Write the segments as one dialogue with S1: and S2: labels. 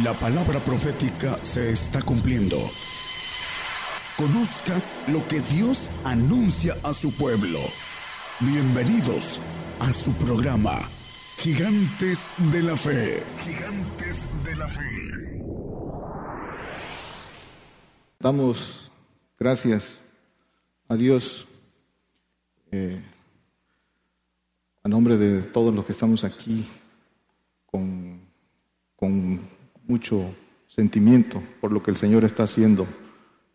S1: La palabra profética se está cumpliendo. Conozca lo que Dios anuncia a su pueblo. Bienvenidos a su programa, Gigantes de la Fe. Gigantes de la Fe.
S2: Damos gracias a Dios eh, a nombre de todos los que estamos aquí con, con mucho sentimiento por lo que el Señor está haciendo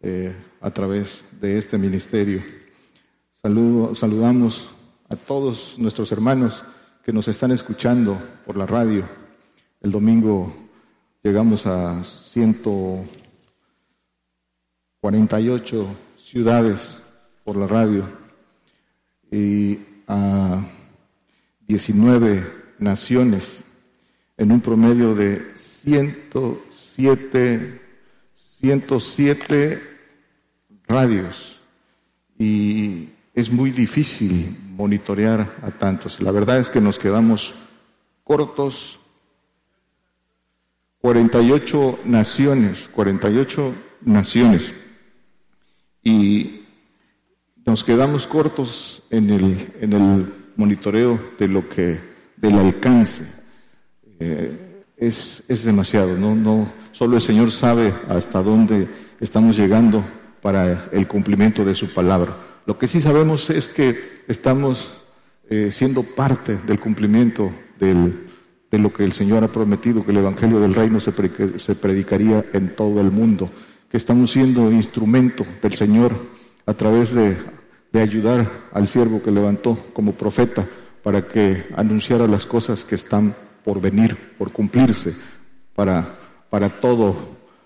S2: eh, a través de este ministerio. Saludo, saludamos a todos nuestros hermanos que nos están escuchando por la radio. El domingo llegamos a 148 ciudades por la radio y a 19 naciones en un promedio de 107, 107 radios y es muy difícil monitorear a tantos. La verdad es que nos quedamos cortos. 48 naciones, 48 naciones. Y nos quedamos cortos en el, en el monitoreo de lo que, del alcance. Eh, es, es demasiado, ¿no? No, solo el Señor sabe hasta dónde estamos llegando para el cumplimiento de su palabra. Lo que sí sabemos es que estamos eh, siendo parte del cumplimiento del, de lo que el Señor ha prometido, que el Evangelio del Reino se, se predicaría en todo el mundo, que estamos siendo instrumento del Señor a través de, de ayudar al siervo que levantó como profeta para que anunciara las cosas que están por venir, por cumplirse para, para todos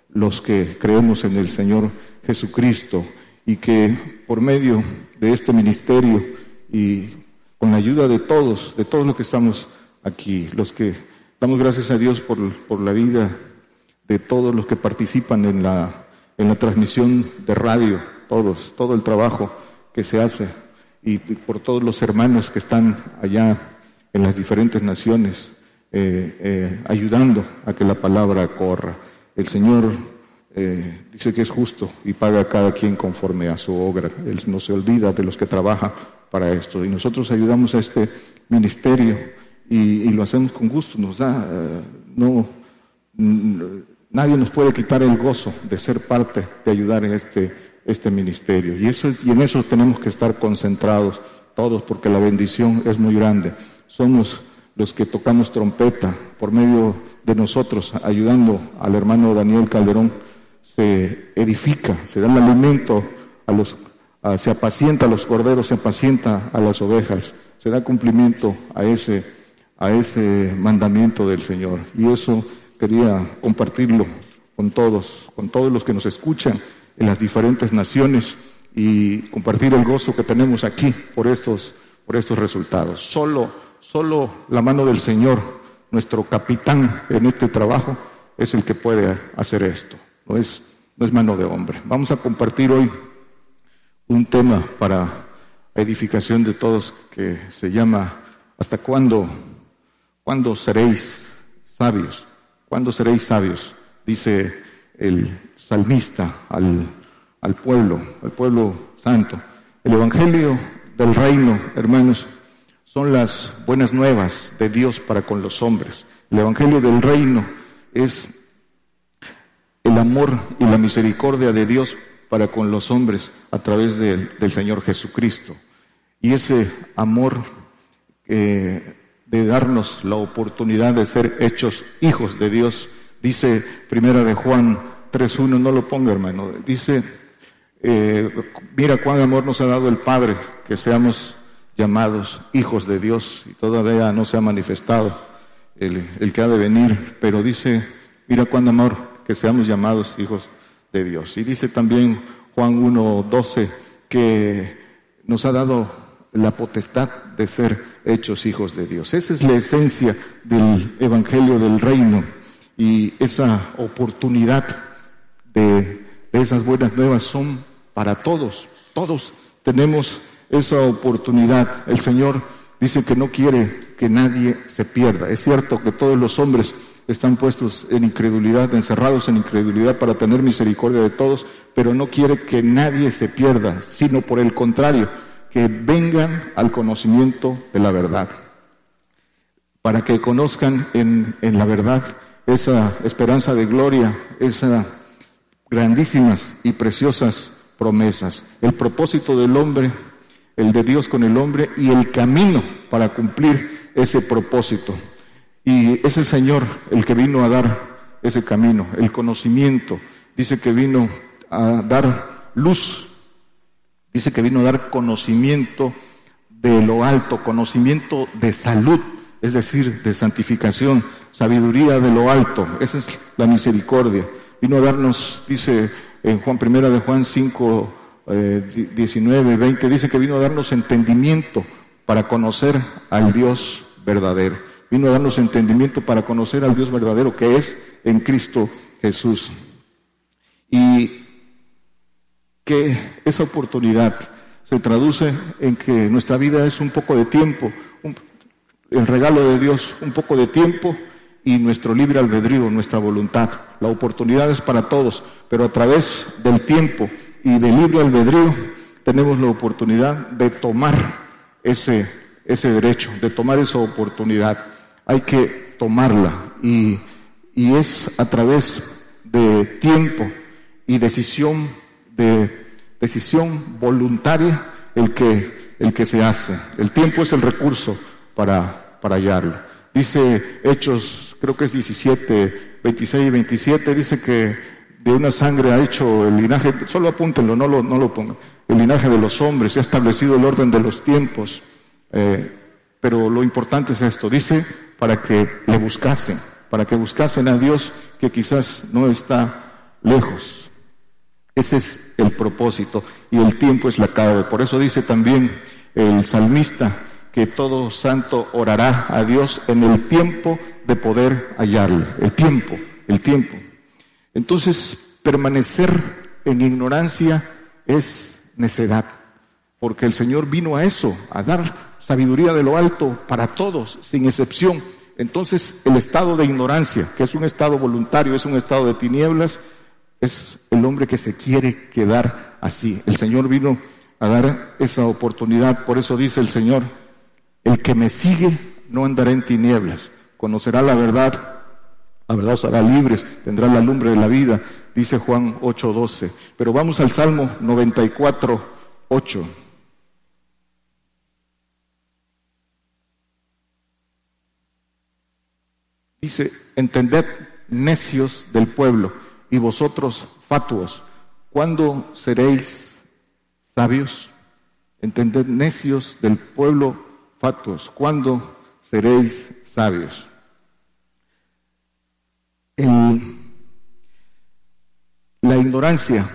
S2: los que creemos en el Señor Jesucristo y que por medio de este ministerio y con la ayuda de todos, de todos los que estamos aquí, los que damos gracias a Dios por, por la vida de todos los que participan en la, en la transmisión de radio, todos, todo el trabajo que se hace y por todos los hermanos que están allá en las diferentes naciones eh, eh, ayudando a que la palabra corra. El Señor eh, dice que es justo y paga a cada quien conforme a su obra. Él no se olvida de los que trabajan para esto. Y nosotros ayudamos a este ministerio y, lo hacemos con gusto. Nos da, no, nadie nos puede quitar el gozo de ser parte, de ayudar en este, este ministerio. Y, eso, y en eso tenemos que estar concentrados todos porque la bendición es muy grande. Somos los que tocamos trompeta por medio de nosotros, ayudando al hermano Daniel Calderón, se edifica, se da el alimento a los, se apacienta a los corderos, se apacienta a las ovejas, se da cumplimiento a ese, a ese mandamiento del Señor. Y eso quería compartirlo con todos, con todos los que nos escuchan en las diferentes naciones y compartir el gozo que tenemos aquí por estos, por estos resultados. Solo Solo la mano del Señor, nuestro capitán en este trabajo, es el que puede hacer esto. No es, no es mano de hombre. Vamos a compartir hoy un tema para edificación de todos que se llama ¿Hasta cuándo, cuándo seréis sabios? ¿Cuándo seréis sabios? Dice el salmista al, al pueblo, al pueblo santo. El Evangelio del reino, hermanos, son las buenas nuevas de Dios para con los hombres. El Evangelio del Reino es el amor y la misericordia de Dios para con los hombres a través del Señor Jesucristo. Y ese amor eh, de darnos la oportunidad de ser hechos hijos de Dios, dice Primera de Juan 3.1, no lo ponga hermano, dice, eh, mira cuán amor nos ha dado el Padre, que seamos llamados hijos de Dios y todavía no se ha manifestado el, que ha de venir, pero dice, mira cuán amor que seamos llamados hijos de Dios. Y dice también Juan 1.12 que nos ha dado la potestad de ser hechos hijos de Dios. Esa es la esencia del Evangelio del Reino y esa oportunidad de, de esas buenas nuevas son para todos. Todos tenemos esa oportunidad. El Señor dice que no quiere que nadie se pierda. Es cierto que todos los hombres están puestos en incredulidad, encerrados en incredulidad para tener misericordia de todos, pero no quiere que nadie se pierda, sino por el contrario, que vengan al conocimiento de la verdad, para que conozcan en, en la verdad esa esperanza de gloria, esas grandísimas y preciosas promesas, el propósito del hombre, el de Dios con el hombre y el camino para cumplir ese propósito. Y es el Señor el que vino a dar ese camino, el conocimiento. Dice que vino a dar luz, dice que vino a dar conocimiento de lo alto, conocimiento de salud, es decir, de santificación, sabiduría de lo alto. Esa es la misericordia. Vino a darnos, dice en Juan primera de Juan 5, 19, 20, dice que vino a darnos entendimiento para conocer al Dios verdadero. Vino a darnos entendimiento para conocer al Dios verdadero que es en Cristo Jesús. Y que esa oportunidad se traduce en que nuestra vida es un poco de tiempo, el regalo de Dios, un poco de tiempo y nuestro libre albedrío, nuestra voluntad. La oportunidad es para todos, pero a través del tiempo y del libre albedrío tenemos la oportunidad de tomar ese, ese derecho, de tomar esa oportunidad. Hay que tomarla y, y es a través de tiempo y decisión de decisión voluntaria el que, el que se hace. El tiempo es el recurso para, para hallarlo. Dice Hechos, creo que es 17, 26 y 27, dice que de una sangre ha hecho el linaje, solo apúntenlo, no lo, no lo pongan, el linaje de los hombres, se ha establecido el orden de los tiempos. Eh, pero lo importante es esto, dice para que le buscasen, para que buscasen a Dios que quizás no está lejos. Ese es el propósito y el tiempo es la clave. Por eso dice también el salmista, que todo santo orará a Dios en el tiempo de poder hallarle. El tiempo, el tiempo. Entonces, permanecer en ignorancia es necedad, porque el Señor vino a eso, a dar sabiduría de lo alto para todos, sin excepción. Entonces, el estado de ignorancia, que es un estado voluntario, es un estado de tinieblas, es el hombre que se quiere quedar así. El Señor vino a dar esa oportunidad, por eso dice el Señor, el que me sigue no andará en tinieblas, conocerá la verdad, la verdad os hará libres, tendrá la lumbre de la vida, dice Juan 8:12. Pero vamos al Salmo 94, 8. Dice, entended necios del pueblo y vosotros fatuos, ¿cuándo seréis sabios? Entended necios del pueblo fatuos, ¿cuándo seréis sabios? La ignorancia,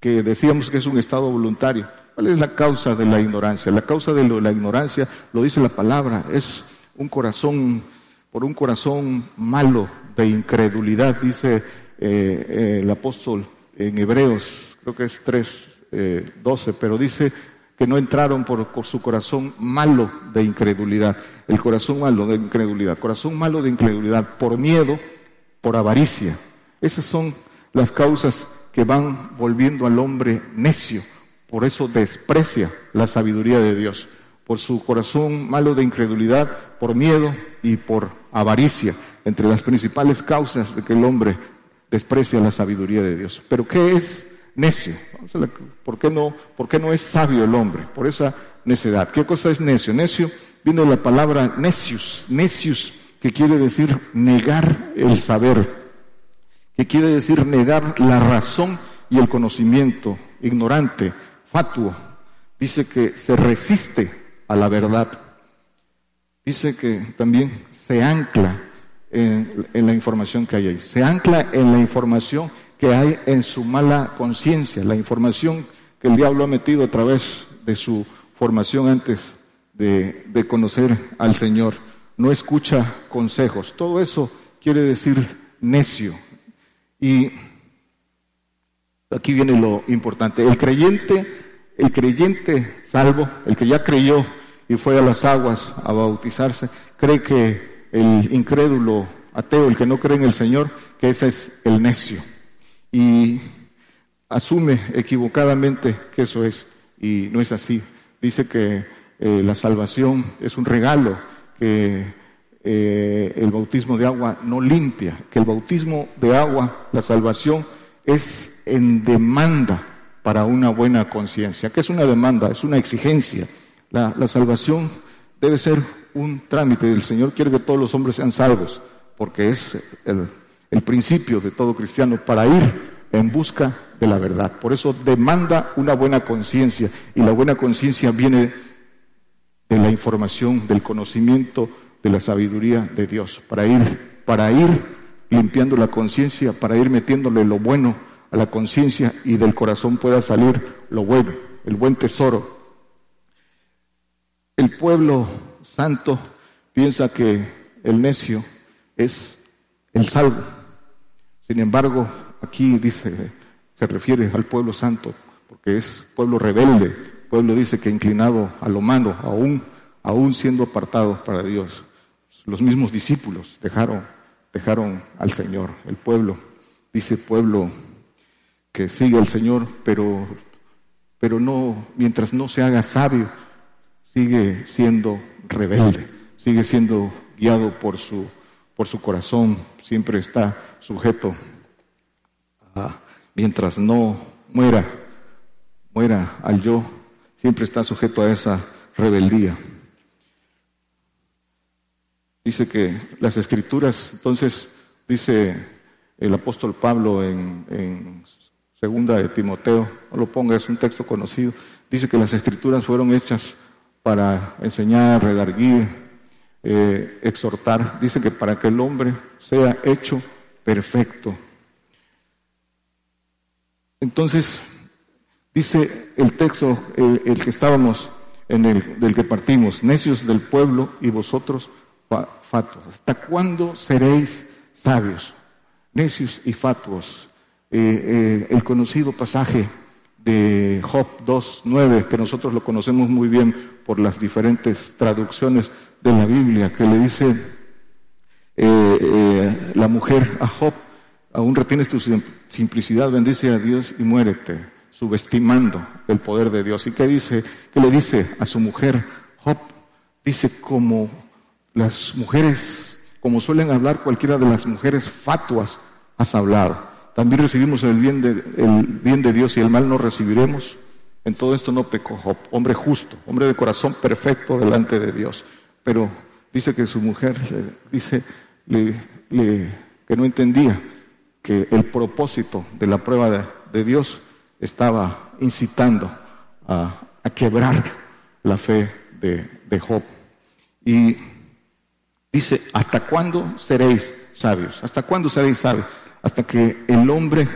S2: que decíamos que es un estado voluntario, ¿cuál es la causa de la ignorancia? La causa de la ignorancia, lo dice la palabra, es un corazón, por un corazón malo de incredulidad, dice eh, eh, el apóstol en Hebreos, creo que es 3, eh, 12, pero dice que no entraron por, su corazón malo de incredulidad, el corazón malo de incredulidad, corazón malo de incredulidad, por miedo, por avaricia. Esas son las causas que van volviendo al hombre necio, por eso desprecia la sabiduría de Dios, por su corazón malo de incredulidad, por miedo y por avaricia, entre las principales causas de que el hombre desprecia la sabiduría de Dios. Pero ¿qué es necio. ¿Por qué, no, ¿Por qué no es sabio el hombre? Por esa necedad. ¿Qué cosa es necio? Necio viene de la palabra necius, necius, que quiere decir negar el saber, que quiere decir negar la razón y el conocimiento, ignorante, fatuo. Dice que se resiste a la verdad. Dice que también se ancla en, la información que hay ahí. Se ancla en la información que hay en su mala conciencia, la información que el diablo ha metido a través de su formación antes de, conocer al Señor. No escucha consejos. Todo eso quiere decir necio. Y aquí viene lo importante. El creyente, el creyente salvo, el que ya creyó y fue a las aguas a bautizarse, cree que el incrédulo ateo, el que no cree en el Señor, que ese es el necio. Y asume equivocadamente que eso es, y no es así. Dice que eh, la salvación es un regalo, que eh, el bautismo de agua no limpia, que el bautismo de agua, la salvación, es en demanda para una buena conciencia. ¿Qué es una demanda? Es una exigencia. La, salvación debe ser un trámite. El Señor quiere que todos los hombres sean salvos, porque es el, el principio de todo cristiano para ir en busca de la verdad. Por eso demanda una buena conciencia y la buena conciencia viene de la información, del conocimiento, de la sabiduría de Dios, para ir, para ir limpiando la conciencia, para ir metiéndole lo bueno a la conciencia y del corazón pueda salir lo bueno, el buen tesoro. El pueblo santo piensa que el necio es el salvo. Sin embargo, aquí dice, se refiere al pueblo santo, porque es pueblo rebelde. Pueblo dice que inclinado a lo malo, aún, aún siendo apartado para Dios. Los mismos discípulos dejaron, dejaron al Señor. El pueblo, dice pueblo que sigue al Señor, pero, pero no, mientras no se haga sabio, sigue siendo rebelde, sigue siendo guiado por su, por su corazón, siempre está sujeto a, mientras no muera, muera al yo, siempre está sujeto a esa rebeldía. Dice que las escrituras, entonces, dice el apóstol Pablo en, segunda de Timoteo, no lo ponga, es un texto conocido, dice que las escrituras fueron hechas para enseñar, redarguir, eh, exhortar, dice que para que el hombre sea hecho perfecto. Entonces, dice el texto, el, que estábamos en el, del que partimos, necios del pueblo y vosotros fatuos. ¿Hasta cuándo seréis sabios? Necios y fatuos. Eh, eh, el conocido pasaje de Job 2.9, que nosotros lo conocemos muy bien por las diferentes traducciones de la Biblia, que le dice eh, la mujer a Job, aún retienes tu simplicidad, bendice a Dios y muérete, subestimando el poder de Dios. ¿Y qué dice? ¿Qué le dice a su mujer? Job dice como las mujeres, como suelen hablar cualquiera de las mujeres fatuas, has hablado. También recibimos el bien, de, el bien de Dios y el mal no recibiremos. En todo esto no pecó Job, hombre justo, hombre de corazón perfecto delante de Dios. Pero dice que su mujer dice le, que no entendía que el propósito de la prueba de, Dios estaba incitando a, quebrar la fe de, de Job. Y Dice, ¿hasta cuándo seréis sabios? ¿Hasta cuándo seréis sabios? Hasta que el hombre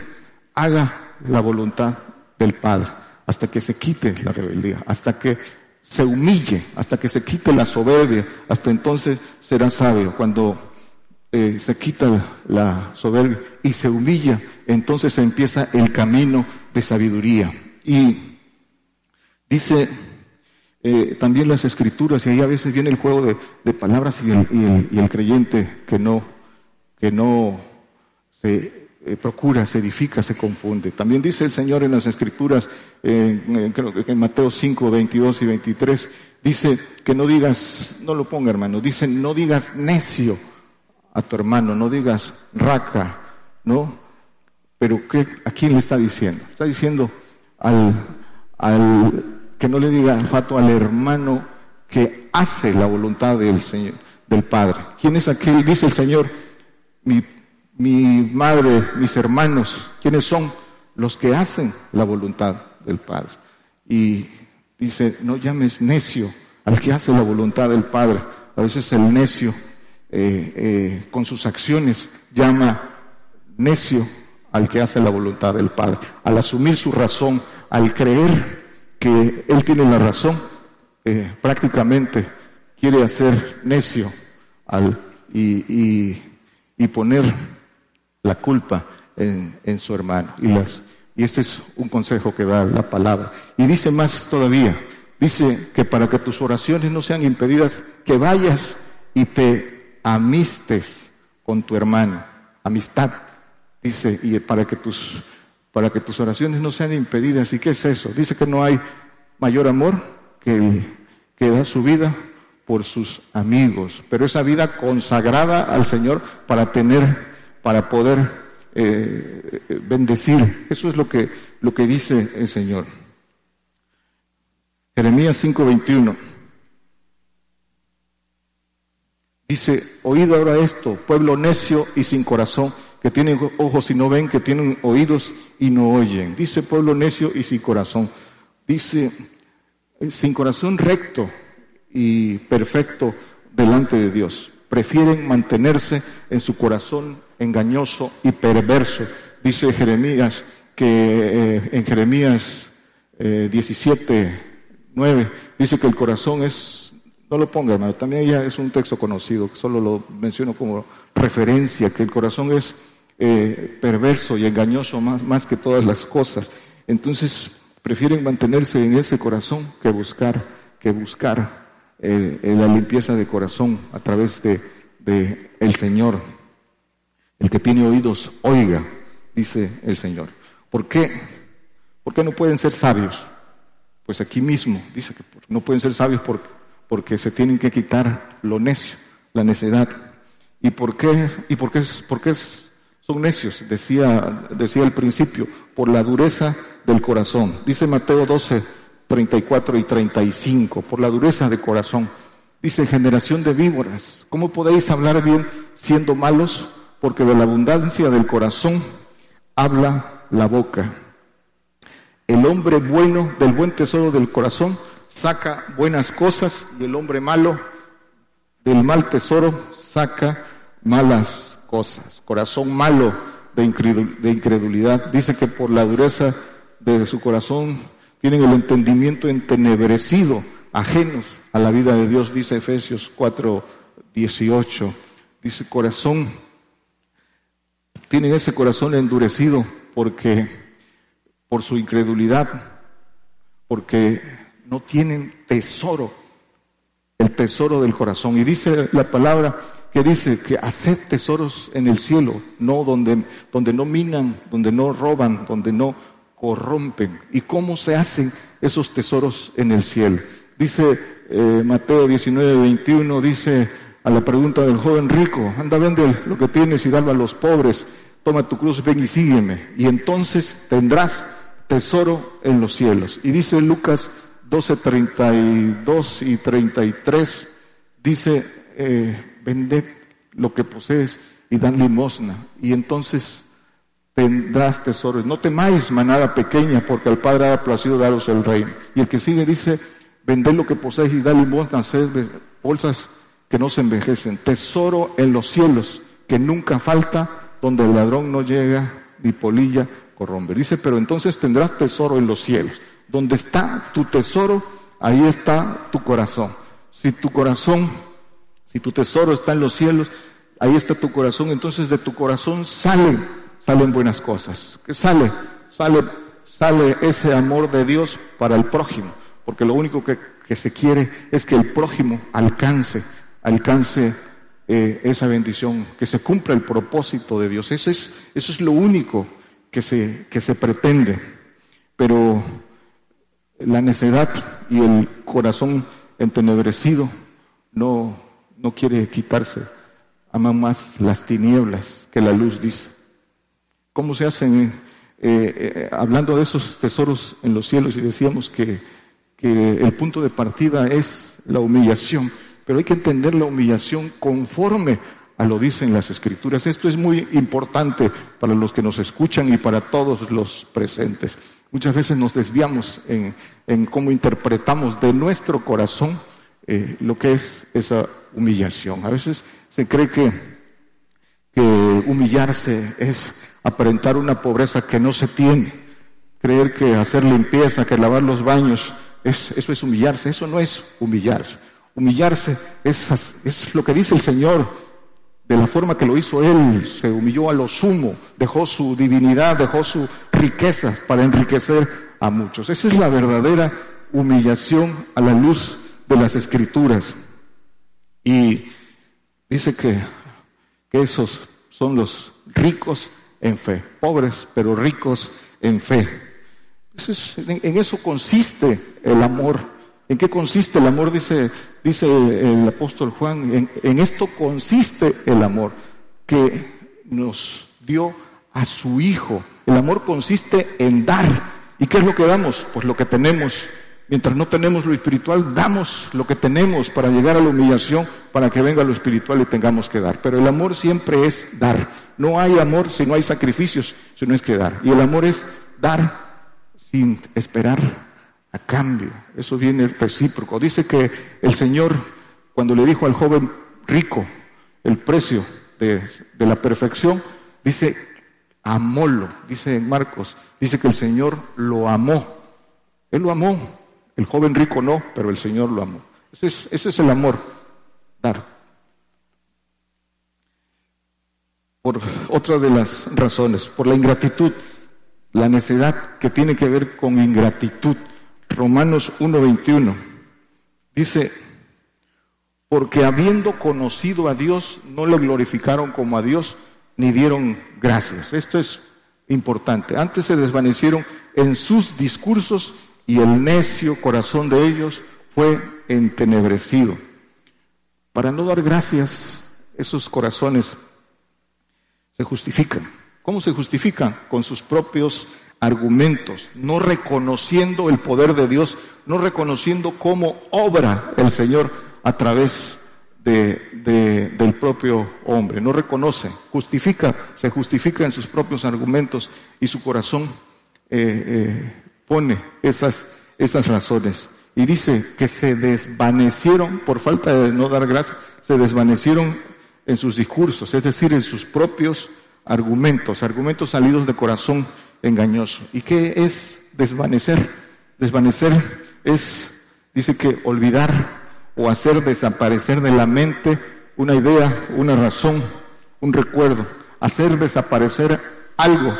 S2: haga la voluntad del Padre, hasta que se quite la rebeldía, hasta que se humille, hasta que se quite la soberbia, hasta entonces será sabio. Cuando eh, se quita la soberbia y se humilla, entonces empieza el camino de sabiduría. Y dice eh, también las escrituras, y ahí a veces viene el juego de, palabras y el, creyente que no, que no se eh, procura, se edifica, se confunde. También dice el Señor en las escrituras, creo que en Mateo 5, 22 y 23, dice que no digas, no lo ponga hermano, dice no digas necio a tu hermano, no digas raca, ¿no? Pero ¿qué, ¿a quién le está diciendo? Está diciendo al, al que no le diga fato al hermano que hace la voluntad del Señor, del Padre. ¿Quién es aquel? Dice el Señor, mi, mi madre, mis hermanos, ¿quiénes son? Los que hacen la voluntad del Padre. Y dice, no llames necio al que hace la voluntad del Padre. A veces el necio eh, eh, con sus acciones llama necio al que hace la voluntad del Padre. Al asumir su razón, al creer que él tiene la razón, eh, prácticamente quiere hacer necio al, y, y, poner la culpa en, en, su hermano. Y, las, y este es un consejo que da la palabra. Y dice más todavía, dice que para que tus oraciones no sean impedidas, que vayas y te amistes con tu hermano, amistad, dice, y para que tus, para que tus oraciones no sean impedidas. ¿Y qué es eso? Dice que no hay mayor amor que el que da su vida por sus amigos, pero esa vida consagrada al Señor para tener, para poder eh, bendecir. Eso es lo que, lo que dice el Señor. Jeremías 5:21. Dice, oído ahora esto, pueblo necio y sin corazón, que tienen ojos y no ven, que tienen oídos y no oyen. Dice pueblo necio y sin corazón. Dice, sin corazón recto y perfecto delante de Dios. Prefieren mantenerse en su corazón engañoso y perverso. Dice Jeremías que eh, en Jeremías eh, 17, 9 dice que el corazón es no lo ponga, hermano. También ya es un texto conocido, solo lo menciono como referencia, que el corazón es eh, perverso y engañoso más, más que todas las cosas. Entonces, prefieren mantenerse en ese corazón que buscar, que buscar eh, la limpieza de corazón a través de, de el Señor. El que tiene oídos, oiga, dice el Señor. ¿Por qué? ¿Por qué no pueden ser sabios? Pues aquí mismo dice que no pueden ser sabios porque porque se tienen que quitar lo necio, la necedad. ¿Y por qué, y por qué, son necios? Decía, decía al principio, por la dureza del corazón. Dice Mateo 12, 34 y 35, por la dureza de corazón. Dice, generación de víboras, ¿cómo podéis hablar bien siendo malos? Porque de la abundancia del corazón habla la boca. El hombre bueno del buen tesoro del corazón saca buenas cosas y el hombre malo del mal tesoro saca malas cosas. Corazón malo de incredulidad. Dice que por la dureza de su corazón tienen el entendimiento entenebrecido, ajenos a la vida de Dios, dice Efesios 4, 18. Dice corazón, tienen ese corazón endurecido porque por su incredulidad, porque no tienen tesoro, el tesoro del corazón. Y dice la palabra que dice que haced tesoros en el cielo, no donde, donde no minan, donde no roban, donde no corrompen. ¿Y cómo se hacen esos tesoros en el cielo? Dice eh, Mateo 19, 21, dice a la pregunta del joven rico, anda, vende lo que tienes y dalo a los pobres, toma tu cruz, ven y sígueme. Y entonces tendrás tesoro en los cielos. Y dice Lucas 12, 32 y 33 dice, eh, vended lo que posees y dan limosna. Y entonces tendrás tesoros. No temáis manada pequeña, porque al Padre ha placido daros el reino. Y el que sigue dice, vended lo que poseéis y da limosna, haced bolsas que no se envejecen. Tesoro en los cielos, que nunca falta, donde el ladrón no llega, ni polilla corrompe. Dice, pero entonces tendrás tesoro en los cielos. Donde está tu tesoro, ahí está tu corazón. Si tu corazón, si tu tesoro está en los cielos, ahí está tu corazón, entonces de tu corazón salen, salen buenas cosas. ¿Qué sale? Sale, sale ese amor de Dios para el prójimo, porque lo único que, que se quiere es que el prójimo alcance, alcance eh, esa bendición, que se cumpla el propósito de Dios. Eso es, eso es lo único que se, que se pretende. Pero la necedad y el corazón entenebrecido no, no quiere quitarse. Ama más las tinieblas que la luz, dice. ¿Cómo se hacen? Eh, eh, hablando de esos tesoros en los cielos y decíamos que, que el punto de partida es la humillación, pero hay que entender la humillación conforme lo dicen las escrituras. Esto es muy importante para los que nos escuchan y para todos los presentes. Muchas veces nos desviamos en, cómo interpretamos de nuestro corazón eh, lo que es esa humillación. A veces se cree que, humillarse es aparentar una pobreza que no se tiene, creer que hacer limpieza, que lavar los baños, es, eso es humillarse, eso no es humillarse. Humillarse es lo que dice el Señor de la forma que lo hizo Él, se humilló a lo sumo, dejó su divinidad, dejó su riqueza para enriquecer a muchos. Esa es la verdadera humillación a la luz de las escrituras. Y dice que que esos son los ricos en fe, pobres pero ricos en fe. en, eso consiste el amor. ¿En qué consiste el amor? Dice, dice el apóstol Juan, en, esto consiste el amor, que nos dio a su Hijo. El amor consiste en dar. ¿Y qué es lo que damos? Pues lo que tenemos. Mientras no tenemos lo espiritual, damos lo que tenemos para llegar a la humillación, para que venga lo espiritual y tengamos que dar. Pero el amor siempre es dar. No hay amor si no hay sacrificios, si no es que dar. Y el amor es dar sin esperar a cambio. Eso viene recíproco. Dice que el Señor, cuando le dijo al joven rico el precio de, la perfección, dice, amólo, dice Marcos, dice que el Señor lo amó. Él lo amó el joven rico no, pero el Señor lo amó. Ese es, el amor, dar. Por otra de las razones, por la ingratitud, la necedad que tiene que ver con ingratitud. Romanos 1.21 dice, porque habiendo conocido a Dios, no le glorificaron como a Dios, ni dieron gracias. Esto es importante. Antes se desvanecieron en sus discursos y el necio corazón de ellos fue entenebrecido. Para no dar gracias, esos corazones se justifican. ¿Cómo se justifican? Con sus propios argumentos, no reconociendo el poder de Dios, no reconociendo cómo obra el Señor a través de, del propio hombre. No reconoce, justifica, se justifica en sus propios argumentos y su corazón eh, eh, pone esas, esas razones. Y dice que se desvanecieron, por falta de no dar gracias, se desvanecieron en sus discursos, es decir, en sus propios argumentos, argumentos salidos de corazón engañoso. ¿Y qué es desvanecer? Desvanecer es, dice que olvidar o hacer desaparecer de la mente una idea, una razón, un recuerdo, hacer desaparecer algo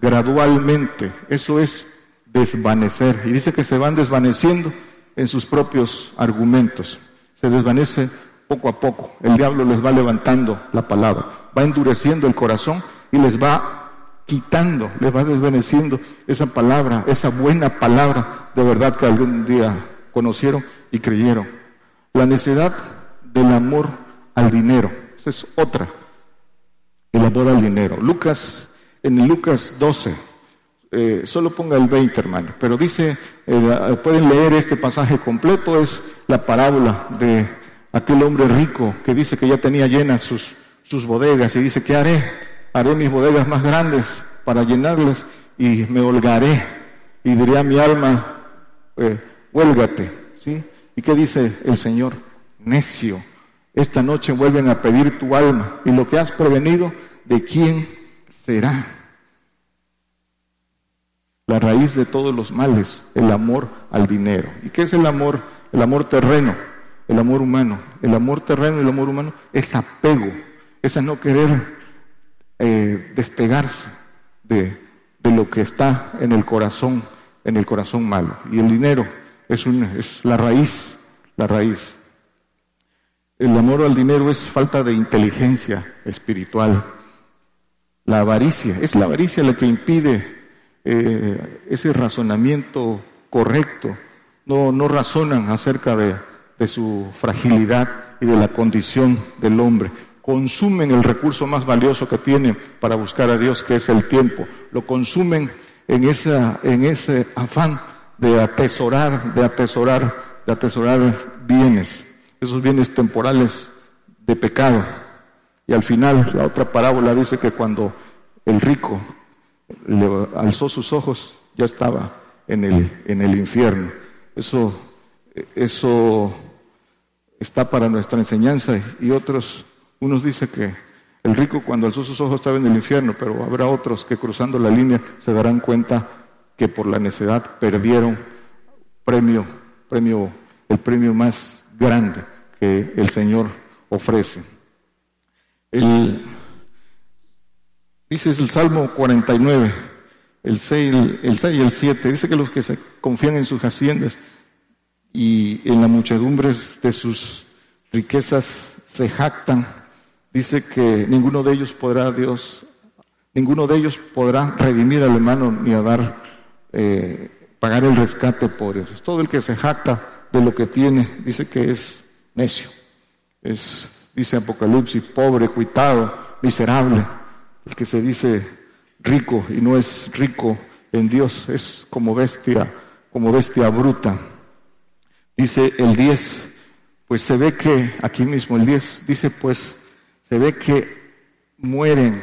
S2: gradualmente. Eso es desvanecer. Y dice que se van desvaneciendo en sus propios argumentos. Se desvanece poco a poco. El diablo les va levantando la palabra, va endureciendo el corazón y les va quitando, les va desvaneciendo esa palabra, esa buena palabra de verdad que algún día conocieron y creyeron. La necedad del amor al dinero. Esa es otra. El amor al dinero. Lucas, en Lucas 12, eh, solo ponga el 20, hermano. Pero dice, eh, pueden leer este pasaje completo, es la parábola de aquel hombre rico que dice que ya tenía llenas sus, sus bodegas y dice, ¿qué haré? Haré mis bodegas más grandes para llenarlas y me holgaré y diré a mi alma, eh, huélgate, ¿sí? ¿Y qué dice el Señor? Necio, esta noche vuelven a pedir tu alma y lo que has prevenido, ¿de quién será? la raíz de todos los males, el amor al dinero. ¿Y qué es el amor? El amor terreno, el amor humano. El amor terreno y el amor humano es apego, es a no querer eh, despegarse de, de, lo que está en el corazón, en el corazón malo. Y el dinero es, un, es la raíz, la raíz. El amor al dinero es falta de inteligencia espiritual. La avaricia, es la avaricia la que impide eh, ese razonamiento correcto, no, no razonan acerca de, de su fragilidad y de la condición del hombre. Consumen el recurso más valioso que tienen para buscar a Dios, que es el tiempo. Lo consumen en, esa, en ese afán de atesorar, de atesorar, de atesorar bienes, esos bienes temporales de pecado. Y al final, la otra parábola dice que cuando el rico le alzó sus ojos, ya estaba en el, en el infierno. Eso, eso está para nuestra enseñanza y otros, unos dicen que el rico cuando alzó sus ojos estaba en el infierno, pero habrá otros que cruzando la línea se darán cuenta que por la necedad perdieron premio, premio, el premio más grande que el Señor ofrece. El, Dice el Salmo 49, el 6, el 6 y el 7. Dice que los que se confían en sus haciendas y en la muchedumbre de sus riquezas se jactan. Dice que ninguno de ellos podrá Dios, ninguno de ellos podrá redimir al hermano ni a dar, eh, pagar el rescate por ellos. Todo el que se jacta de lo que tiene, dice que es necio. Es, dice Apocalipsis, pobre, cuitado, miserable. El que se dice rico y no es rico en Dios, es como bestia, como bestia bruta. Dice el 10, pues se ve que, aquí mismo el 10, dice pues, se ve que mueren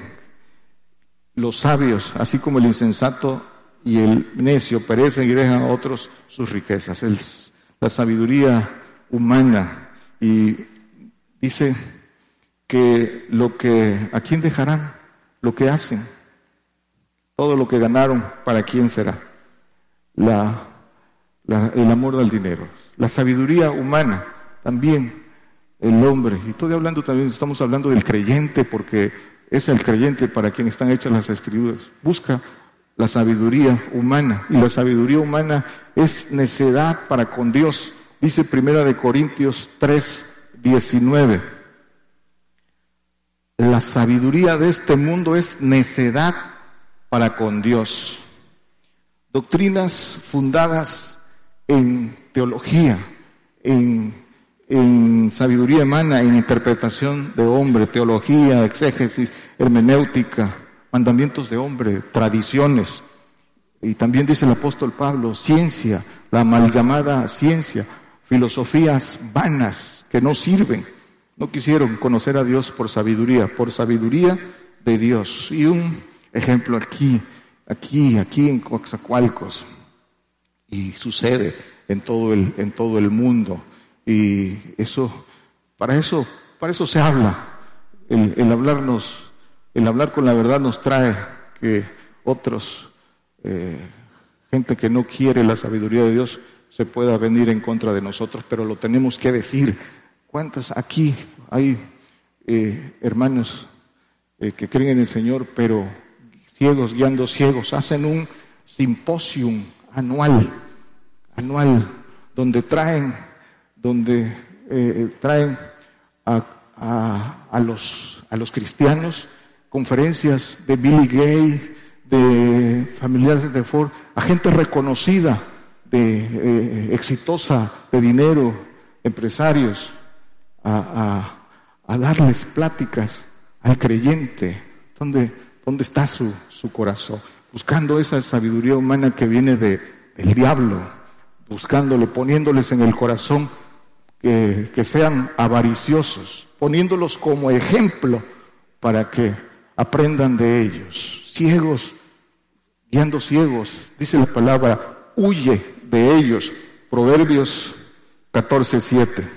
S2: los sabios, así como el insensato y el necio perecen y dejan a otros sus riquezas. Es la sabiduría humana. Y dice que lo que, ¿a quién dejarán? Lo que hacen. Todo lo que ganaron, ¿para quién será? La, el amor del dinero. La sabiduría humana también el hombre. Y estoy hablando también, estamos hablando del creyente, porque es el creyente para quien están hechas las escrituras. Busca la sabiduría humana. Y la sabiduría humana es necedad para con Dios. Dice Primera de Corintios 3, 19. La sabiduría de este mundo es necedad para con Dios. Doctrinas fundadas en teología, en en sabiduría humana, en interpretación de hombre, teología, exégesis, hermenéutica, mandamientos de hombre, tradiciones. Y también dice el apóstol Pablo, ciencia, la mal llamada ciencia, filosofías vanas que no sirven. No quisieron conocer a Dios por sabiduría, por sabiduría de Dios. Y un ejemplo aquí, aquí, aquí en Coaxacualcos. Y sucede en todo el, en todo el mundo. Y eso, para eso, para eso se habla. El, hablarnos, el hablar con la verdad nos trae que otros, eh, gente que no quiere la sabiduría de Dios, se pueda venir en contra de nosotros, pero lo tenemos que decir. ¿Cuántas aquí hay eh, hermanos eh, que creen en el Señor, pero ciegos guiando ciegos? Hacen un simposium anual, anual, donde traen donde eh, traen a, a, los, a los cristianos conferencias de Billy Gay, de familiares de Ford, a gente reconocida, de eh, exitosa, de dinero, empresarios, a, a, darles pláticas al creyente, ¿dónde, dónde está su, su corazón? Buscando esa sabiduría humana que viene de, del diablo, buscándole, poniéndoles en el corazón que, sean avariciosos, poniéndolos como ejemplo para que aprendan de ellos. Ciegos, guiando ciegos, dice la palabra, huye de ellos. Proverbios 14, 7.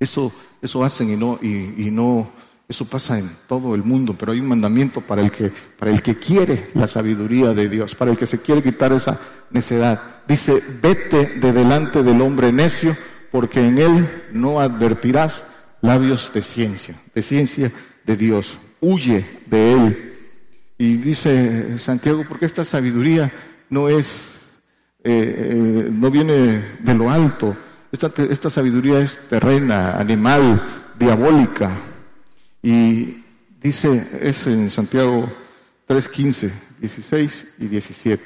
S2: Eso, eso hacen y no, y, y, no, eso pasa en todo el mundo, pero hay un mandamiento para el que, para el que quiere la sabiduría de Dios, para el que se quiere quitar esa necedad. Dice, vete de delante del hombre necio porque en él no advertirás labios de ciencia, de ciencia de Dios. Huye de él. Y dice Santiago, porque esta sabiduría no es, eh, eh, no viene de lo alto. Esta, esta sabiduría es terrena, animal, diabólica. Y dice, es en Santiago 3.15, 16 y 17.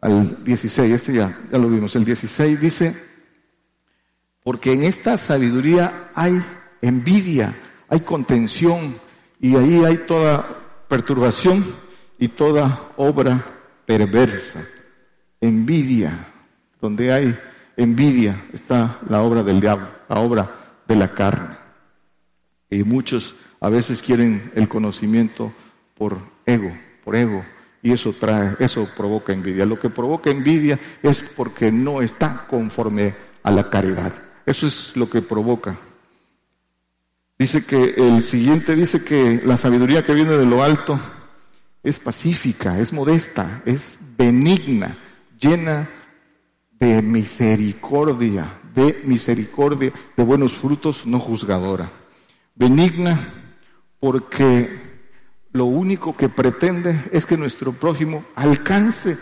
S2: Al 16, este ya, ya lo vimos. El 16 dice, porque en esta sabiduría hay envidia, hay contención y ahí hay toda perturbación y toda obra perversa. Envidia, donde hay envidia está la obra del diablo, la obra de la carne. Y muchos a veces quieren el conocimiento por ego, por ego, y eso trae, eso provoca envidia. Lo que provoca envidia es porque no está conforme a la caridad. Eso es lo que provoca. Dice que el siguiente dice que la sabiduría que viene de lo alto es pacífica, es modesta, es benigna, llena de misericordia, de misericordia, de buenos frutos, no juzgadora. Benigna porque lo único que pretende es que nuestro prójimo alcance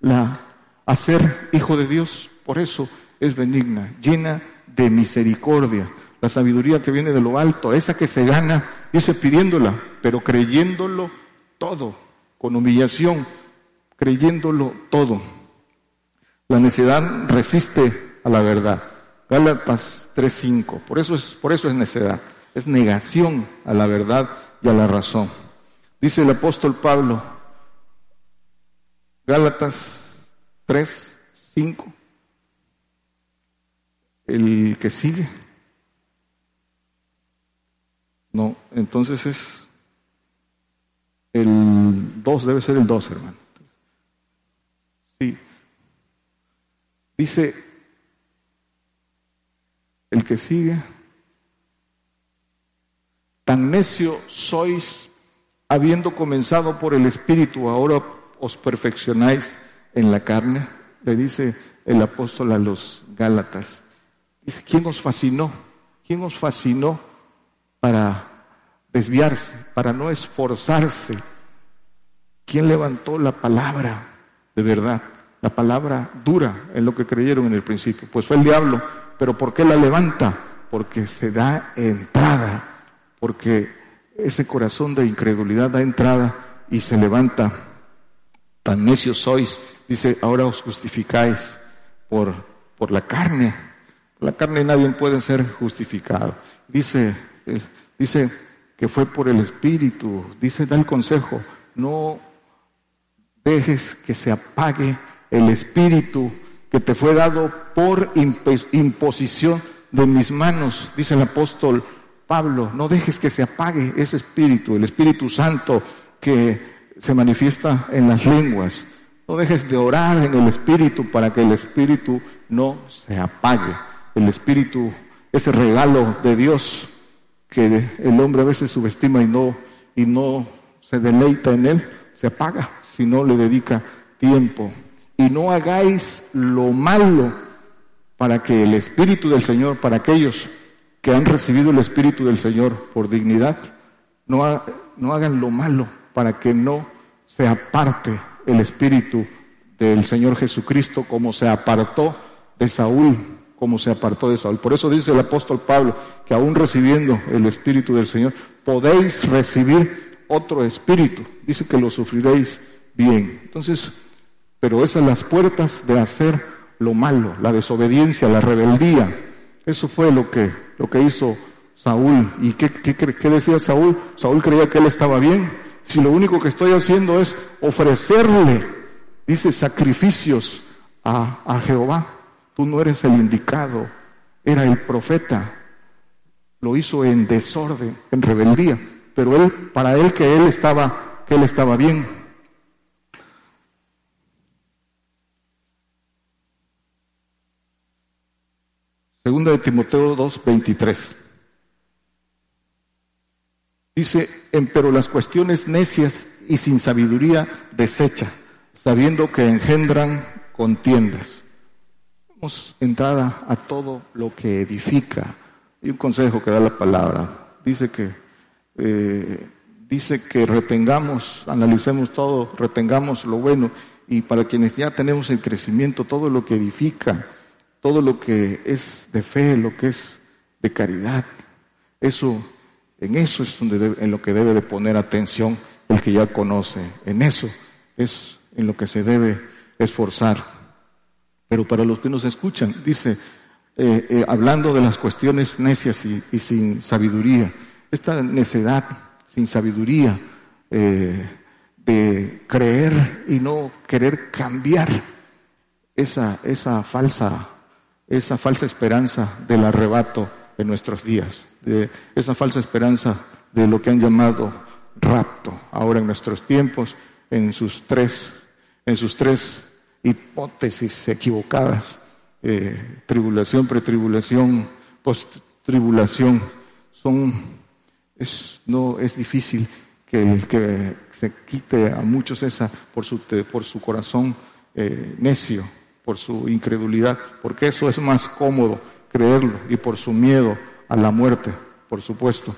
S2: la, a ser hijo de Dios. Por eso es benigna, llena de misericordia. La sabiduría que viene de lo alto, esa que se gana, dice pidiéndola, pero creyéndolo todo, con humillación, creyéndolo todo. La necedad resiste a la verdad. Gálatas 3:5. Por eso es por eso es necedad, es negación a la verdad y a la razón. Dice el apóstol Pablo Gálatas 3:5. El que sigue. No, entonces es el 2, debe ser el 2, hermano. Sí. Dice, el que sigue, tan necio sois, habiendo comenzado por el Espíritu, ahora os perfeccionáis en la carne, le dice el apóstol a los Gálatas. Dice, ¿quién os fascinó? ¿Quién os fascinó para desviarse, para no esforzarse? ¿Quién levantó la palabra de verdad? La palabra dura en lo que creyeron en el principio. Pues fue el diablo. Pero ¿por qué la levanta? Porque se da entrada. Porque ese corazón de incredulidad da entrada y se levanta. Tan necios sois. Dice, ahora os justificáis por, por la carne. La carne nadie puede ser justificado. Dice, eh, dice que fue por el Espíritu. Dice, da el consejo. No dejes que se apague el espíritu que te fue dado por imposición de mis manos, dice el apóstol Pablo, no dejes que se apague ese espíritu, el Espíritu Santo que se manifiesta en las lenguas. No dejes de orar en el espíritu para que el espíritu no se apague. El espíritu, ese regalo de Dios que el hombre a veces subestima y no, y no se deleita en él, se apaga si no le dedica tiempo. Y no hagáis lo malo para que el Espíritu del Señor, para aquellos que han recibido el Espíritu del Señor por dignidad, no, no hagan lo malo para que no se aparte el Espíritu del Señor Jesucristo como se apartó de Saúl, como se apartó de Saúl. Por eso dice el apóstol Pablo que aún recibiendo el Espíritu del Señor, podéis recibir otro Espíritu. Dice que lo sufriréis bien. Entonces, pero esas las puertas de hacer lo malo, la desobediencia, la rebeldía. Eso fue lo que, lo que hizo Saúl. ¿Y qué, qué, decía Saúl? Saúl creía que él estaba bien. Si lo único que estoy haciendo es ofrecerle, dice, sacrificios a, a Jehová, tú no eres el indicado, era el profeta. Lo hizo en desorden, en rebeldía. Pero él, para él que él estaba, que él estaba bien. Segunda de Timoteo 2, 23. Dice, pero las cuestiones necias y sin sabiduría desecha, sabiendo que engendran contiendas. Damos entrada a todo lo que edifica. Y un consejo que da la palabra. Dice que, eh, dice que retengamos, analicemos todo, retengamos lo bueno. Y para quienes ya tenemos el crecimiento, todo lo que edifica, todo lo que es de fe, lo que es de caridad. Eso, en eso es donde en lo que debe de poner atención el que ya conoce. En eso es en lo que se debe esforzar. Pero para los que nos escuchan, dice, eh, eh, hablando de las cuestiones necias y, sin sabiduría, esta necedad sin sabiduría eh, de creer y no querer cambiar esa, esa falsa esa falsa esperanza del arrebato en nuestros días, de esa falsa esperanza de lo que han llamado rapto ahora en nuestros tiempos, en sus tres, en sus tres hipótesis equivocadas, eh, tribulación, pretribulación, post-tribulación, son, es, no, es difícil que, que se quite a muchos esa por su, por su corazón eh, necio, por su incredulidad, porque eso es más cómodo creerlo y por su miedo a la muerte, por supuesto,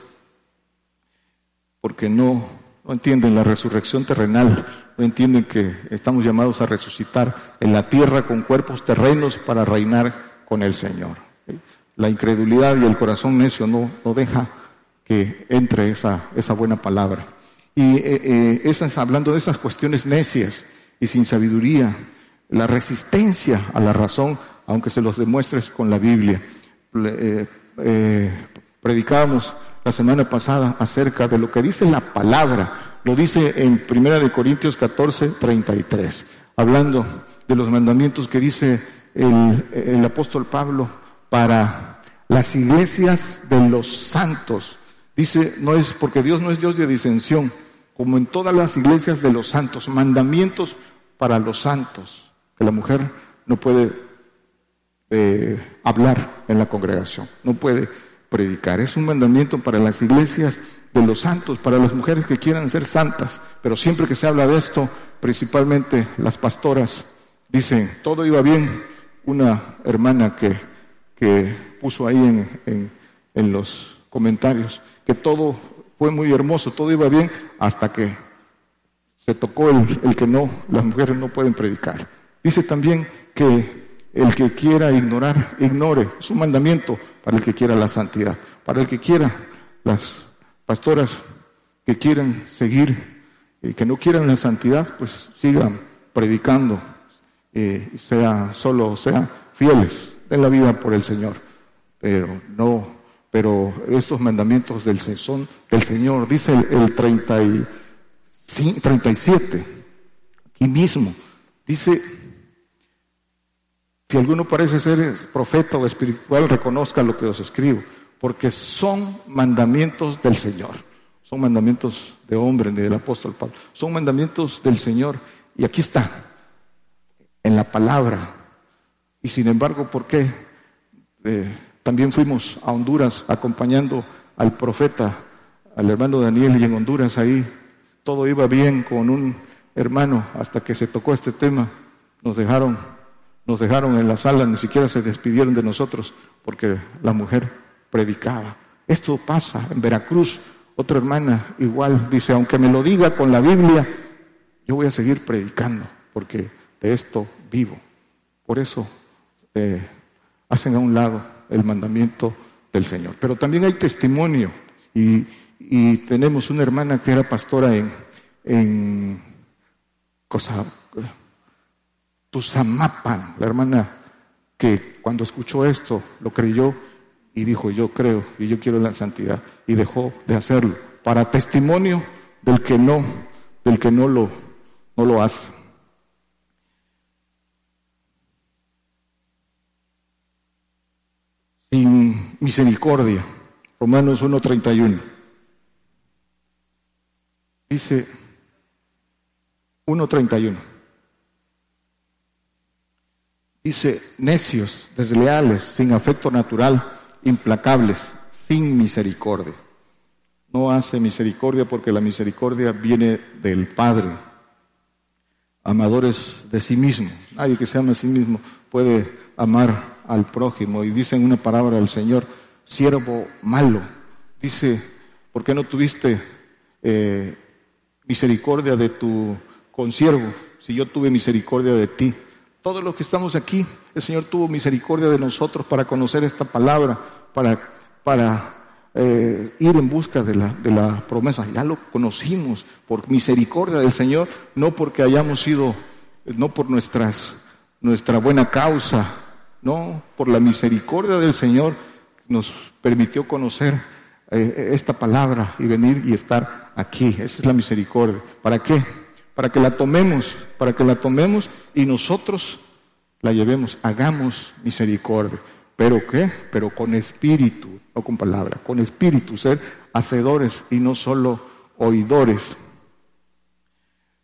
S2: porque no, no entienden la resurrección terrenal, no entienden que estamos llamados a resucitar en la tierra con cuerpos terrenos para reinar con el Señor. La incredulidad y el corazón necio no, no deja que entre esa, esa buena palabra. Y eh, eh, esas, hablando de esas cuestiones necias y sin sabiduría, la resistencia a la razón, aunque se los demuestres con la Biblia. Eh, eh, predicábamos la semana pasada acerca de lo que dice la palabra, lo dice en Primera de Corintios 14, 33, hablando de los mandamientos que dice el, el apóstol Pablo para las iglesias de los santos. Dice, no es porque Dios no es Dios de disensión, como en todas las iglesias de los santos, mandamientos para los santos, que la mujer no puede eh, hablar en la congregación, no puede predicar. Es un mandamiento para las iglesias de los santos, para las mujeres que quieran ser santas, pero siempre que se habla de esto, principalmente las pastoras dicen, todo iba bien. Una hermana que, que puso ahí en, en, en los comentarios que todo fue muy hermoso, todo iba bien hasta que se tocó el, el, que no, las mujeres no pueden predicar. Dice también que el que quiera ignorar, ignore. Es un mandamiento para el que quiera la santidad. Para el que quiera, las pastoras que quieran seguir y que no quieran la santidad, pues sigan predicando, eh, sea solo, sean fieles en la vida por el Señor. Pero no pero estos mandamientos del, son del Señor, dice el, el 30 y, 37, aquí mismo, dice, si alguno parece ser profeta o espiritual, reconozca lo que os escribo, porque son mandamientos del Señor, son mandamientos de hombre, ni del apóstol Pablo, son mandamientos del Señor, y aquí está, en la palabra, y sin embargo, ¿por qué? Eh, también fuimos a Honduras acompañando al profeta, al hermano Daniel, y en Honduras ahí todo iba bien con un hermano hasta que se tocó este tema. Nos dejaron, nos dejaron en la sala, ni siquiera se despidieron de nosotros porque la mujer predicaba. Esto pasa en Veracruz. Otra hermana igual dice, aunque me lo diga con la Biblia, yo voy a seguir predicando porque de esto vivo. Por eso eh, hacen a un lado el mandamiento del Señor. Pero también hay testimonio y, y tenemos una hermana que era pastora en, en cosa, Tuzamapan, la hermana que cuando escuchó esto lo creyó y dijo yo creo y yo quiero la santidad y dejó de hacerlo para testimonio del que no del que no lo no lo hace. sin misericordia. Romanos 1.31. Dice 1.31. Dice, necios, desleales, sin afecto natural, implacables, sin misericordia. No hace misericordia porque la misericordia viene del Padre. Amadores de sí mismo. Nadie que se ama a sí mismo puede amar al prójimo. Y dice en una palabra del Señor, siervo malo. Dice, ¿por qué no tuviste eh, misericordia de tu consiervo si yo tuve misericordia de ti? Todos los que estamos aquí, el Señor tuvo misericordia de nosotros para conocer esta palabra, para, para eh, ir en busca de la, de la promesa. Ya lo conocimos por misericordia del Señor, no porque hayamos sido, no por nuestras, nuestra buena causa, no, por la misericordia del Señor nos permitió conocer eh, esta palabra y venir y estar aquí. Esa es la misericordia. ¿Para qué? Para que la tomemos, para que la tomemos y nosotros la llevemos, hagamos misericordia. ¿Pero qué? Pero con espíritu, no con palabra, con espíritu, ser hacedores y no solo oidores.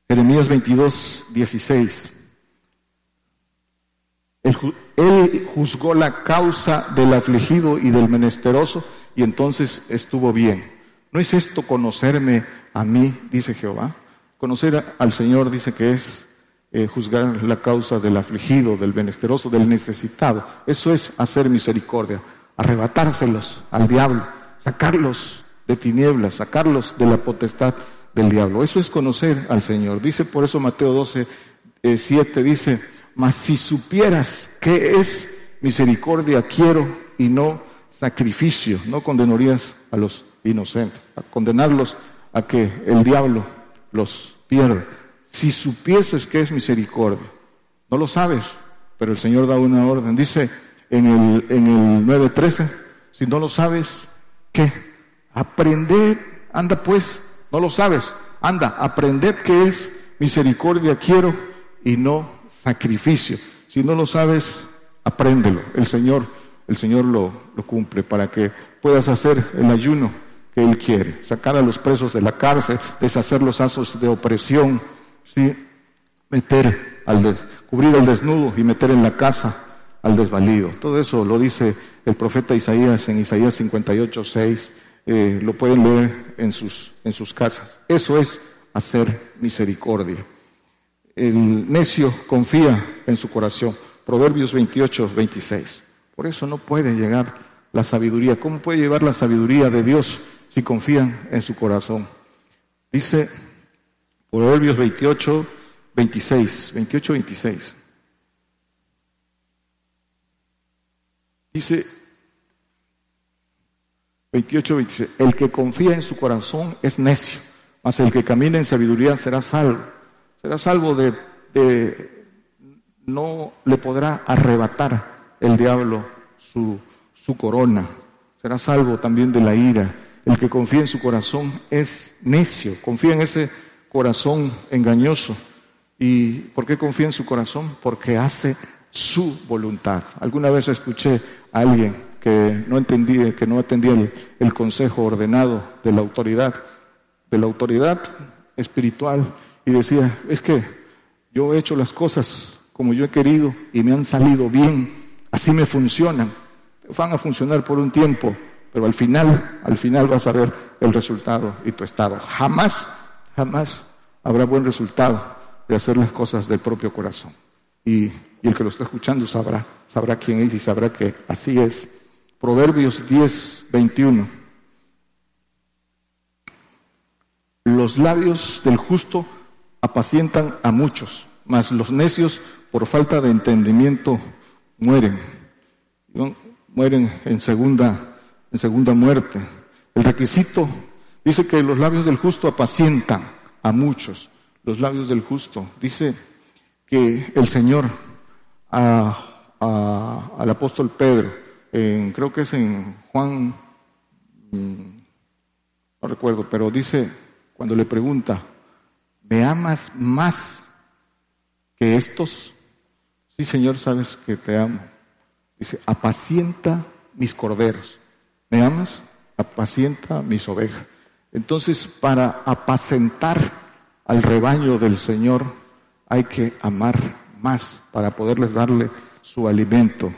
S2: Jeremías 22, 16. Él juzgó la causa del afligido y del menesteroso y entonces estuvo bien. ¿No es esto conocerme a mí, dice Jehová? Conocer al Señor dice que es eh, juzgar la causa del afligido, del menesteroso, del necesitado. Eso es hacer misericordia, arrebatárselos al diablo, sacarlos de tinieblas, sacarlos de la potestad del diablo. Eso es conocer al Señor. Dice por eso Mateo 12, 7, eh, dice, mas si supieras qué es misericordia quiero y no sacrificio, no condenarías a los inocentes, a condenarlos a que el diablo los pierda. Si supieses que es misericordia, no lo sabes, pero el Señor da una orden. Dice en el, en el 9.13, si no lo sabes, ¿qué? Aprended, anda pues, no lo sabes, anda, aprended que es misericordia quiero y no sacrificio. Si no lo sabes, apréndelo. El Señor, el Señor lo cumple para que puedas hacer el ayuno que Él quiere, sacar a los presos de la cárcel, deshacer los asos de opresión, ¿sí? meter al cubrir al desnudo y meter en la casa al desvalido. Todo eso lo dice el profeta Isaías en Isaías 58, 6. Eh, lo pueden leer en sus, en sus casas. Eso es hacer misericordia. El necio confía en su corazón. Proverbios 28, 26. Por eso no puede llegar la sabiduría. ¿Cómo puede llevar la sabiduría de Dios si confían en su corazón? Dice Proverbios 28, 26. 28, 26. Dice 28, 26. El que confía en su corazón es necio, mas el que camina en sabiduría será salvo. Será salvo de, de no le podrá arrebatar el diablo su, su corona. Será salvo también de la ira. El que confía en su corazón es necio, confía en ese corazón engañoso. ¿Y por qué confía en su corazón? Porque hace su voluntad. Alguna vez escuché a alguien que no entendía, que no atendía el, consejo ordenado de la autoridad, de la autoridad espiritual, y decía, es que yo he hecho las cosas como yo he querido y me han salido bien, así me funcionan, van a funcionar por un tiempo, pero al final, al final vas a ver el resultado y tu estado. Jamás, jamás habrá buen resultado de hacer las cosas del propio corazón. Y, el que lo está escuchando sabrá, sabrá quién es y sabrá que así es. Proverbios 10, 21. Los labios del justo apacientan a muchos, mas los necios por falta de entendimiento mueren. Mueren en segunda, en segunda muerte. El requisito dice que los labios del justo apacientan a muchos. Los labios del justo. Dice que el Señor al apóstol Pedro creo que es en Juan, mm, no recuerdo, pero dice, cuando le pregunta, ¿me amas más que estos? Sí, Señor, sabes que te amo. Dice, apacienta mis corderos. ¿Me amas? Apacienta mis ovejas. Entonces, para apacentar al rebaño del Señor, hay que amar más para poderles darle su alimento.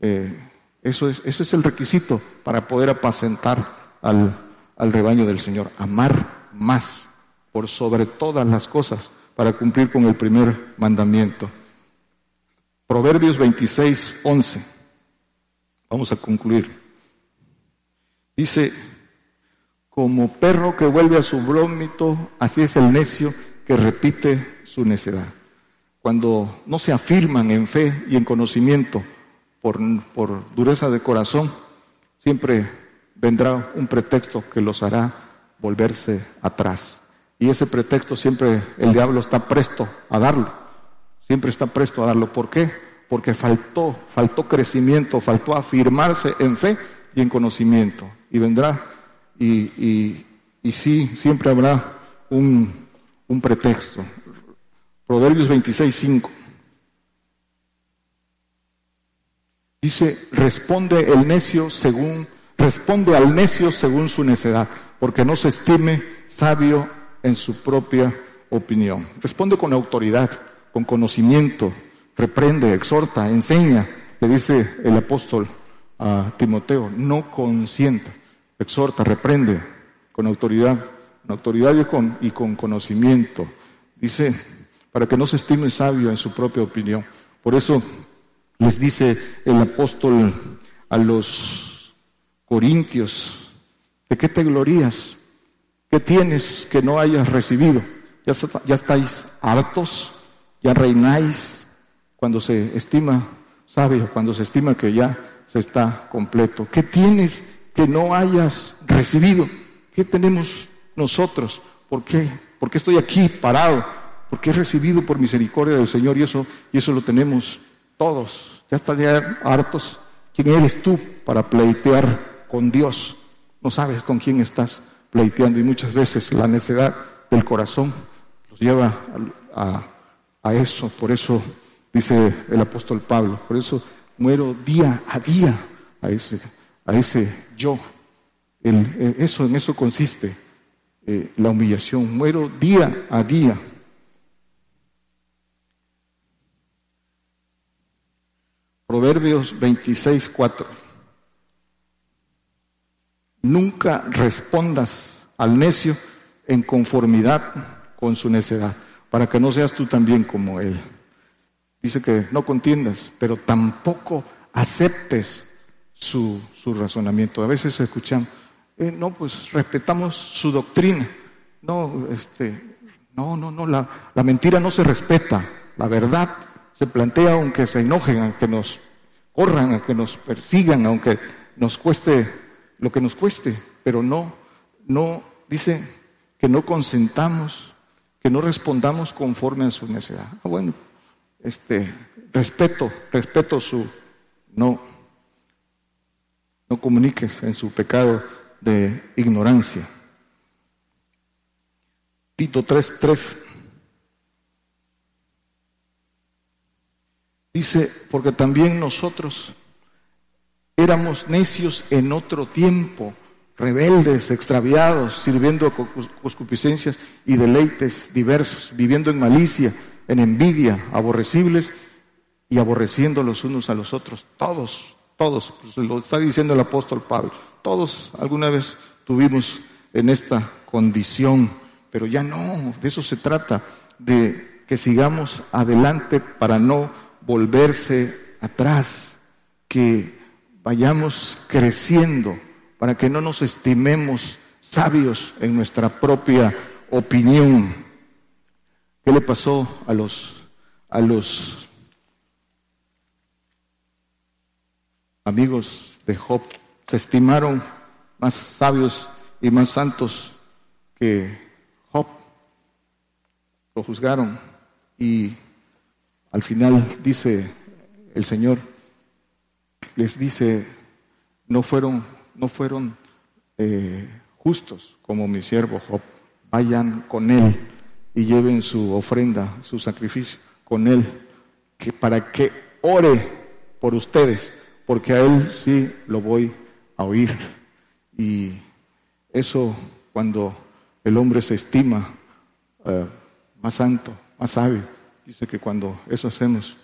S2: Eh, eso es, ese es el requisito para poder apacentar al, al rebaño del Señor. Amar más por sobre todas las cosas para cumplir con el primer mandamiento. Proverbios 26, 11. Vamos a concluir. Dice, como perro que vuelve a su vómito, así es el necio que repite su necedad. Cuando no se afirman en fe y en conocimiento, por, por dureza de corazón, siempre vendrá un pretexto que los hará volverse atrás. Y ese pretexto siempre el diablo está presto a darlo. Siempre está presto a darlo. ¿Por qué? Porque faltó, faltó crecimiento, faltó afirmarse en fe y en conocimiento. Y vendrá, y, y, y sí, siempre habrá un, un pretexto. Proverbios 26, 5. Dice, responde el necio según, responde al necio según su necedad, porque no se estime sabio en su propia opinión. Responde con autoridad, con conocimiento, reprende, exhorta, enseña, le dice el apóstol a Timoteo, no consienta, exhorta, reprende con autoridad, con autoridad y con, y con conocimiento. Dice, para que no se estime sabio en su propia opinión. Por eso les dice el apóstol a los corintios, ¿de qué te glorías? ¿Qué tienes que no hayas recibido? ¿Ya, ya estáis hartos? ¿Ya reináis? Cuando se estima sabio, cuando se estima que ya se está completo. ¿Qué tienes que no hayas recibido. ¿Qué tenemos nosotros? ¿Por qué? ¿Por qué estoy aquí parado? Porque he recibido por misericordia del Señor y eso, y eso lo tenemos todos. Ya están ya hartos. ¿Quién eres tú para pleitear con Dios? No sabes con quién estás pleiteando y muchas veces la necedad del corazón los lleva a, a eso. Por eso dice el apóstol Pablo, por eso muero día a día a ese, a ese yo. El, eso, en eso consiste eh, la humillación. Muero día a día. Proverbios 26, 4. Nunca respondas al necio en conformidad con su necedad, para que no seas tú también como él. Dice que no contiendas, pero tampoco aceptes su, su razonamiento. A veces escuchamos, eh, no, pues respetamos su doctrina. No, este, no, no, no, la, la mentira no se respeta. La verdad se plantea aunque se enojen, aunque nos corran, aunque nos persigan, aunque nos cueste lo que nos cueste, pero no, no, dice que no consentamos, que no respondamos conforme a su necesidad. Ah, bueno, este, respeto, respeto su, no, no comuniques en su pecado de ignorancia. Tito 3:3 dice, porque también nosotros éramos necios en otro tiempo, rebeldes, extraviados, sirviendo concupiscencias y deleites diversos, viviendo en malicia, en envidia, aborrecibles y aborreciendo los unos a los otros. Todos, todos, pues lo está diciendo el apóstol Pablo, todos alguna vez tuvimos en esta condición, pero ya no, de eso se trata, de que sigamos adelante para no volverse atrás, que vayamos creciendo, para que no nos estimemos sabios en nuestra propia opinión. ¿Qué le pasó a los a los amigos de Job? Se estimaron más sabios y más santos que Job. Lo juzgaron y al final dice el Señor, les dice, no fueron, no fueron eh, justos como mi siervo Job, vayan con él y lleven su ofrenda, su sacrificio con él, que para que ore por ustedes, porque a él sí lo voy a oír. Y eso cuando el hombre se estima eh, más santo, más sabio, dice que cuando eso hacemos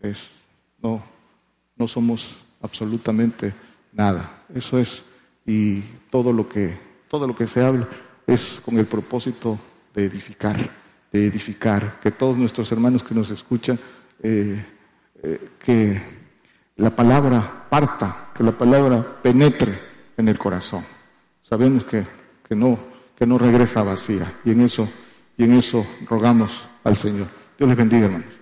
S2: es no no somos absolutamente nada. Eso es y todo lo que todo lo que se habla es con el propósito de edificar, de edificar, que todos nuestros hermanos que nos escuchan, eh, eh, que la palabra parta, que la palabra penetre en el corazón. Sabemos que, que, no, que no regresa vacía y en eso, y en eso rogamos al Señor. Dios les bendiga, hermanos.